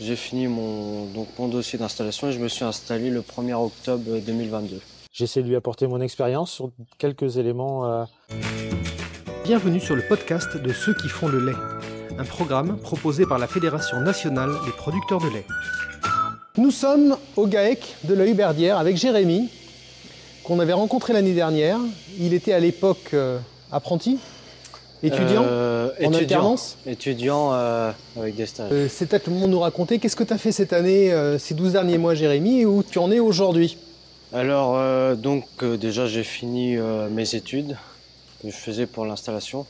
J'ai fini mon, donc, mon dossier d'installation et je me suis installé le 1er octobre 2022. J'essaie de lui apporter mon expérience sur quelques éléments. euh, Bienvenue sur le podcast de ceux qui font le lait, un programme proposé par la Fédération nationale des producteurs de lait. Nous sommes au GAEC de la Huberdière avec Jérémy, qu'on avait rencontré l'année dernière. Il était à l'époque euh, apprenti, étudiant, Euh, en étudiant, alternance. Étudiant euh, avec des stages. Euh, c'est peut-être le moment de nous raconter qu'est-ce que tu as fait cette année, ces 12 derniers mois, Jérémy, et où tu en es aujourd'hui? Alors, donc, déjà, j'ai fini mes études que je faisais pour l'installation.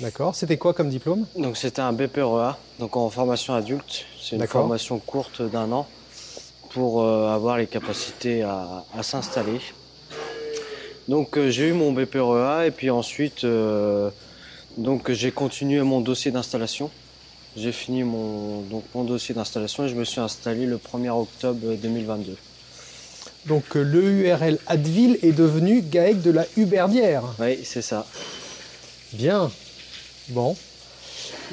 D'accord. C'était quoi comme diplôme? Donc, c'était un BPREA, donc en formation adulte. C'est une formation courte d'un an pour avoir les capacités à, à s'installer. Donc, j'ai eu mon BPREA et puis ensuite, donc, j'ai continué mon dossier d'installation. J'ai fini mon, donc, mon dossier d'installation et je me suis installé le 1er octobre 2022. Donc euh, l'EURL Adville est devenu GAEC de la Huberdière. Oui, c'est ça. Bien. Bon.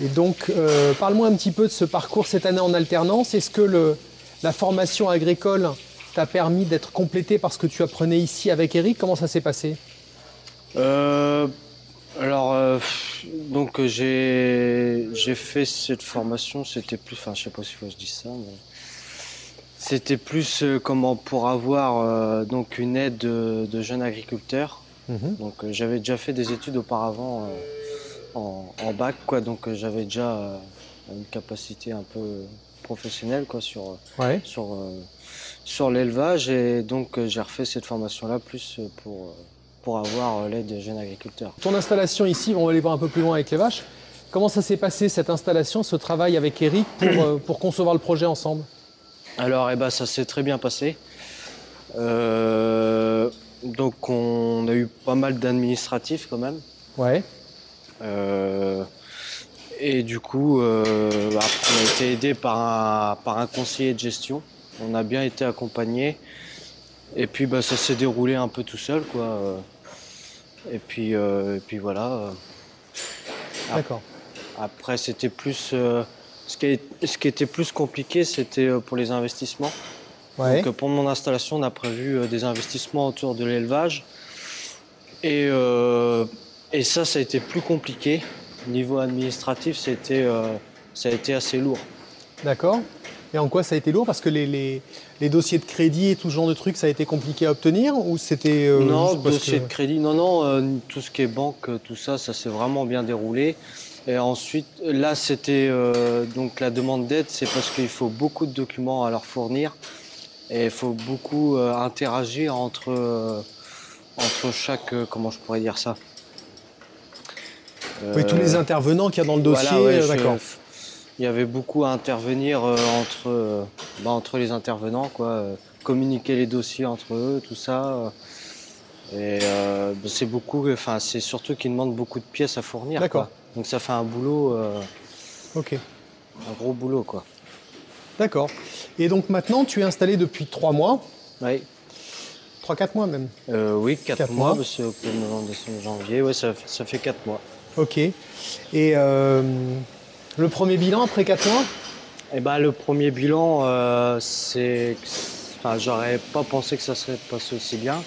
Et donc, euh, parle-moi un petit peu de ce parcours cette année en alternance. Est-ce que le, la formation agricole t'a permis d'être complété par ce que tu apprenais ici avec Eric? Comment ça s'est passé? Euh, alors, euh, donc euh, j'ai j'ai fait cette formation, c'était plus, enfin je sais pas que je dise ça, mais c'était plus euh, comment pour avoir euh, donc une aide de, de jeunes agriculteurs. Donc euh, j'avais déjà fait des études auparavant en, en bac, quoi, donc j'avais déjà une capacité un peu professionnelle quoi sur Ouais. sur sur l'élevage et donc j'ai refait cette formation là plus pour pour avoir euh, l'aide des jeunes agriculteurs. Ton installation ici, on va aller voir un peu plus loin avec les vaches. Comment ça s'est passé cette installation, ce travail avec Eric pour, euh, pour concevoir le projet ensemble? Alors, eh ben, ça s'est très bien passé. Euh, donc, on a eu pas mal d'administratifs quand même. Ouais. Euh, et du coup, euh, après, on a été aidé par un, par un conseiller de gestion. On a bien été accompagné. Et puis, bah, ça s'est déroulé un peu tout seul, quoi. Et puis, euh, et puis voilà. euh. D'accord. Après, c'était plus. euh, ce, qui est- ce qui était plus compliqué, c'était pour les investissements. Ouais. Donc, pour mon installation, on a prévu des investissements autour de l'élevage. Et, euh, et ça, ça a été plus compliqué. Niveau administratif, c'était, euh, ça a été assez lourd. D'accord. Et en quoi ça a été lourd Parce que les, les- les dossiers de crédit et tout ce genre de trucs, ça a été compliqué à obtenir Ou c'était. euh, non, dossier que- de crédit, non, non, euh, tout ce qui est banque, euh, tout ça, ça s'est vraiment bien déroulé. Et ensuite, là, c'était euh, donc la demande d'aide, c'est parce qu'il faut beaucoup de documents à leur fournir et il faut beaucoup interagir entre, entre chaque, comment je pourrais dire ça? Oui, tous les intervenants qu'il y a dans le dossier, voilà, ouais, je- d'accord. Il y avait beaucoup à intervenir euh, entre, euh, bah, entre les intervenants, quoi, euh, communiquer les dossiers entre eux, tout ça. et euh, c'est beaucoup, enfin c'est surtout qu'ils demandent beaucoup de pièces à fournir. D'accord. Donc ça fait un boulot, euh, Ok. un gros boulot, quoi. D'accord. Et donc maintenant, tu es installé depuis 3 mois, Oui, 3-4 mois même. Euh, oui, 4 Quatre mois, mois. parce que octobre, novembre, décembre, janvier, ouais, ça, ça fait 4 mois. Ok. Et euh, le premier bilan après 4 mois Eh ben, le premier bilan, euh, c'est. Enfin, j'aurais pas pensé que ça serait passé aussi bien.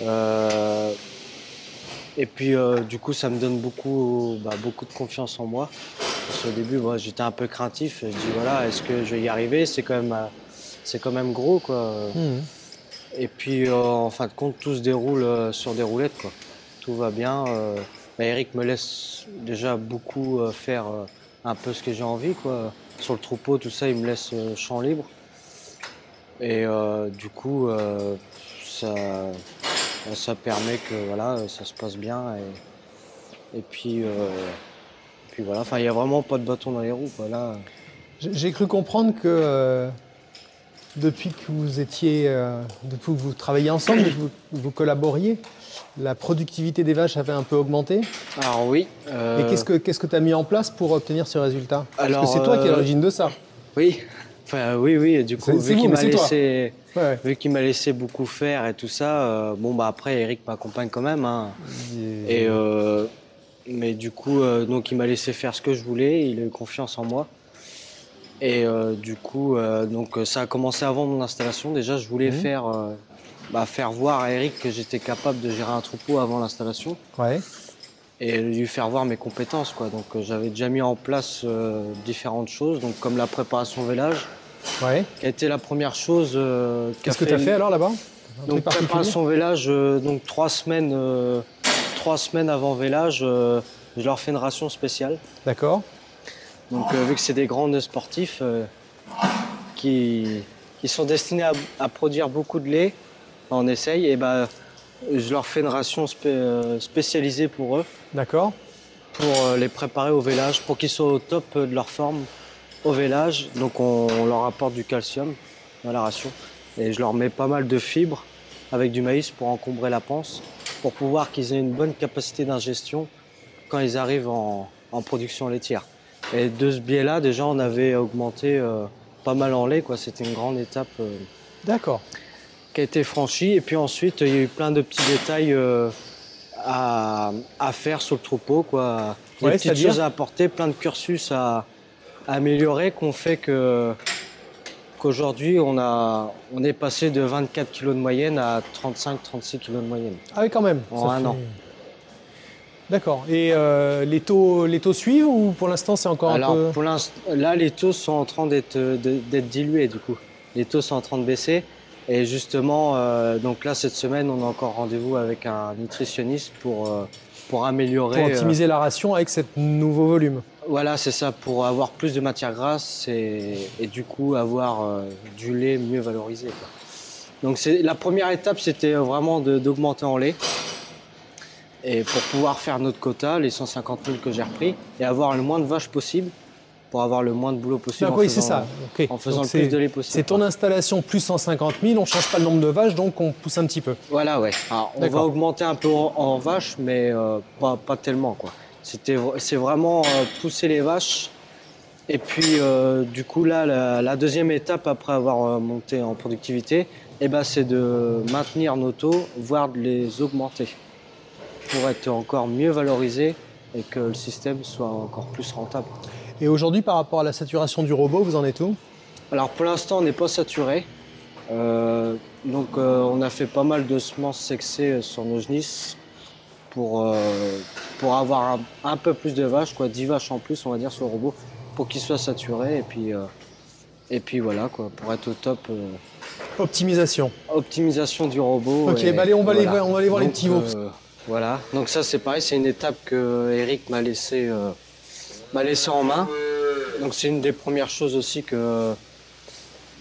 Euh, Et puis, euh, du coup, ça me donne beaucoup, bah, beaucoup de confiance en moi. Parce qu'au début, moi, j'étais un peu craintif. Je dis, voilà, est-ce que je vais y arriver? C'est quand, même, c'est quand même gros, quoi. Mhm. Et puis, en fin de compte, tout se déroule sur des roulettes, quoi. Tout va bien. Bah, Eric me laisse déjà beaucoup euh, faire euh, un peu ce que j'ai envie. Sur le troupeau, tout ça, il me laisse euh, champ libre. Et du coup, ça, ça permet que voilà, ça se passe bien. Et, puis, puis voilà, il n'y a vraiment pas de bâton dans les roues, J'ai cru comprendre que depuis que vous étiez, euh, depuis que vous travailliez ensemble, vous, vous collaboriez, la productivité des vaches avait un peu augmenté. alors oui. euh, Et qu'est-ce que qu'est-ce que tu as mis en place pour obtenir ce résultat Parce Alors, que c'est toi qui es à euh, l'origine de ça. Oui, enfin oui, oui. Du coup, vu qu'il m'a laissé, Ouais. m'a laissé beaucoup faire et tout ça, euh, bon bah après Eric m'accompagne quand même. hein. Et euh, mais du coup, euh, donc il m'a laissé faire ce que je voulais. Il a eu confiance en moi. Et euh, du coup, euh, donc euh, ça a commencé avant mon installation. Déjà, je voulais Mhm. faire, bah, faire voir à Eric que j'étais capable de gérer un troupeau avant l'installation Ouais. et lui faire voir mes compétences. Quoi. Donc euh, j'avais déjà mis en place euh, différentes choses, donc comme la préparation vélage, Ouais. qui a été la première chose. euh, Qu'est-ce que tu as fait alors là-bas? Donc préparation vélage, donc trois semaines, trois semaines avant vélage, je leur fais une ration spéciale. D'accord. Donc euh, vu que c'est des grands sportifs euh, qui, qui sont destinés à, à produire beaucoup de lait, on essaye, et ben je leur fais une ration spé- euh, spécialisée pour eux, D'accord. pour les préparer au vélage, pour qu'ils soient au top de leur forme au vélage. Donc on, on leur apporte du calcium dans la ration et je leur mets pas mal de fibres avec du maïs pour encombrer la panse, pour pouvoir qu'ils aient une bonne capacité d'ingestion quand ils arrivent en, en production laitière. Et de ce biais-là, déjà, on avait augmenté euh, pas mal en lait. C'était une grande étape euh, D'accord. qui a été franchie. Et puis ensuite, il y a eu plein de petits détails euh, à, à faire sur le troupeau. Quoi. Des Ouais, petites choses à apporter, plein de cursus à, à améliorer qu'on fait que qu'aujourd'hui, on, a, on est passé de 24 kg de moyenne à 35-36 kg de moyenne. Ah oui, quand même. En un an. D'accord. Et euh, les, taux, les taux suivent ou pour l'instant c'est encore Alors, un peu. pour là, les taux sont en train d'être euh, d'être dilués, du coup. Les taux sont en train de baisser. Et justement, euh, donc là, cette semaine, on a encore rendez-vous avec un nutritionniste pour, euh, pour améliorer. Pour optimiser la ration avec ce nouveau volume. voilà, c'est ça, pour avoir plus de matière grasse et, et du coup avoir du lait mieux valorisé. quoi. Donc, la première étape, c'était vraiment d'augmenter en lait. Et pour pouvoir faire notre quota, les 150 000 que j'ai repris, et avoir le moins de vaches possible, pour avoir le moins de boulot possible. Donc en oui, c'est faisant- ça. En faisant Donc le plus de lait possible. C'est ton installation plus 150 000, on change pas le nombre de vaches, donc on pousse un petit peu. Voilà, ouais. Alors, on va augmenter un peu en, en vaches, mais euh, pas, pas tellement, quoi. C'est vraiment euh, pousser les vaches. Et puis, euh, du coup, là, la, la deuxième étape après avoir monté en productivité, eh ben, c'est de maintenir nos taux, voire de les augmenter pour être encore mieux valorisé et que le système soit encore plus rentable. Et aujourd'hui, par rapport à la saturation du robot, vous en êtes où? Alors pour l'instant, on n'est pas saturé. Euh, donc euh, on a fait pas mal de semences sexées sur nos genisses pour, euh, pour avoir un, un peu plus de vaches, quoi, 10 vaches en plus, on va dire, sur le robot, pour qu'il soit saturé. Et puis, euh, et puis voilà, quoi, pour être au top. euh, Optimisation. optimisation du robot. Ok, et bah allez, on va aller voilà. on va aller voir les petits veaux. Voilà, donc ça c'est pareil, c'est une étape que Eric m'a laissé, euh, m'a laissé en main. Donc c'est une des premières choses aussi que,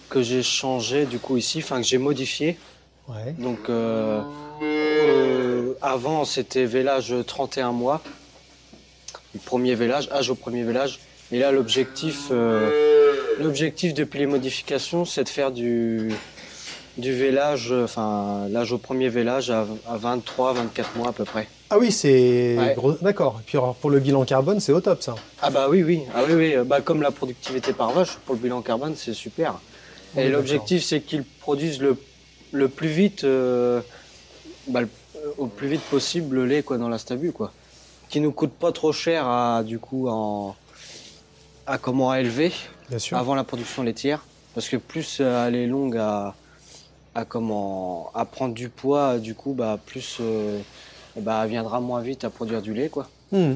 que j'ai changé du coup ici, enfin que j'ai modifié. Ouais. Donc euh, euh, avant c'était vélage 31 mois, le premier vélage, âge au premier vélage. Et là l'objectif, l'objectif depuis les modifications, c'est de faire du, du vélage, euh, enfin l'âge au premier vélage à, à 23, 24 mois à peu près. Ah oui, c'est Ouais. gros. D'accord. Et puis alors, pour le bilan carbone, c'est au top ça. Ah bah oui, oui, ah oui, oui. Bah, comme la productivité par vache, pour le bilan carbone, c'est super. Oui, Et l'objectif, c'est qu'ils produisent le, le plus vite, euh, bah, le- au plus vite possible le lait quoi, dans la stabu, quoi. Qui nous coûte pas trop cher à, du coup, en, à comment à élever Bien sûr. avant la production laitière. Parce que plus euh, elle est longue à, à, comment, à prendre du poids, du coup, bah, plus euh, bah, elle viendra moins vite à produire du lait, quoi. Hmm.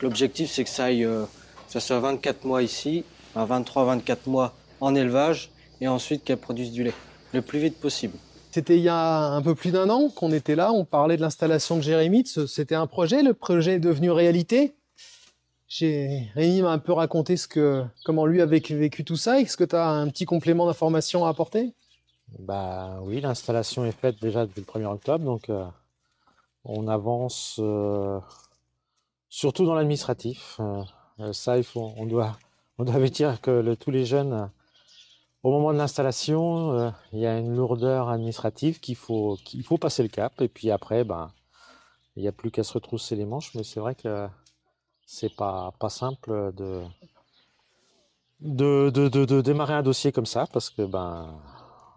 L'objectif, c'est que ça aille, euh, ça soit 24 mois ici, 23-24 mois en élevage, et ensuite qu'elle produise du lait le plus vite possible. C'était il y a un peu plus d'un an qu'on était là, on parlait de l'installation de Jérémy. C'était un projet, le projet est devenu réalité. Jérémy m'a un peu raconté ce que, comment lui a vécu, vécu tout ça. Est-ce que tu as un petit complément d'information à apporter? Bah oui, l'installation est faite déjà depuis le 1er octobre, donc euh, on avance euh, surtout dans l'administratif. Euh, ça, il faut, on doit, on doit dire que tous les jeunes, au moment de l'installation, il y a une lourdeur administrative qu'il faut, qu'il faut passer le cap, et puis après, ben, il n'y a plus qu'à se retrousser les manches, mais c'est vrai que c'est pas, pas simple de démarrer un dossier comme ça, parce que ben,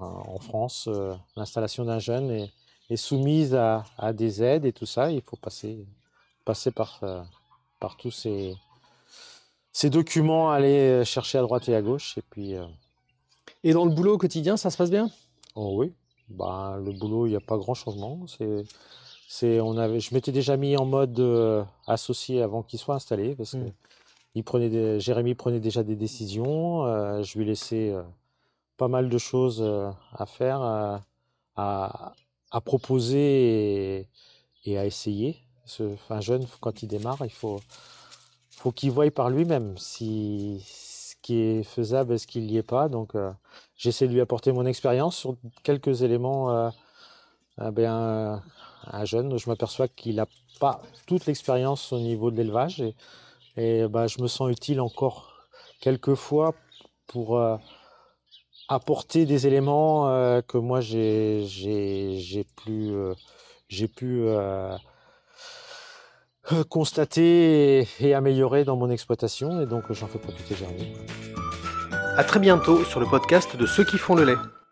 en France, euh, l'installation d'un jeune est, est soumise à, à des aides et tout ça. Il faut passer, passer par, euh, par tous ces, ces documents aller chercher à droite et à gauche. Et puis, euh, Et dans le boulot au quotidien, ça se passe bien? Oh oui, bah, le boulot, il n'y a pas grand changement. C'est, c'est, on avait, je m'étais déjà mis en mode euh, associé avant qu'il soit installé parce que Mm. il prenait des- Jérémy prenait déjà des décisions. euh, je lui laissais euh, pas mal de choses euh, à faire, euh, à, proposer et, à essayer. Un jeune, quand il démarre, il faut, qu'il voie par lui-même si ce qui est faisable ce qui n'y est pas. Donc, euh, j'essaie de lui apporter mon expérience sur quelques éléments. euh, eh un jeune, je m'aperçois qu'il n'a pas toute l'expérience au niveau de l'élevage et, bah, je me sens utile encore quelques fois pour apporter des éléments euh, que moi j'ai j'ai euh, j'ai pu euh, euh, constater et, et améliorer dans mon exploitation et donc j'en fais profiter Jérémy. À très bientôt sur le podcast de ceux qui font le lait.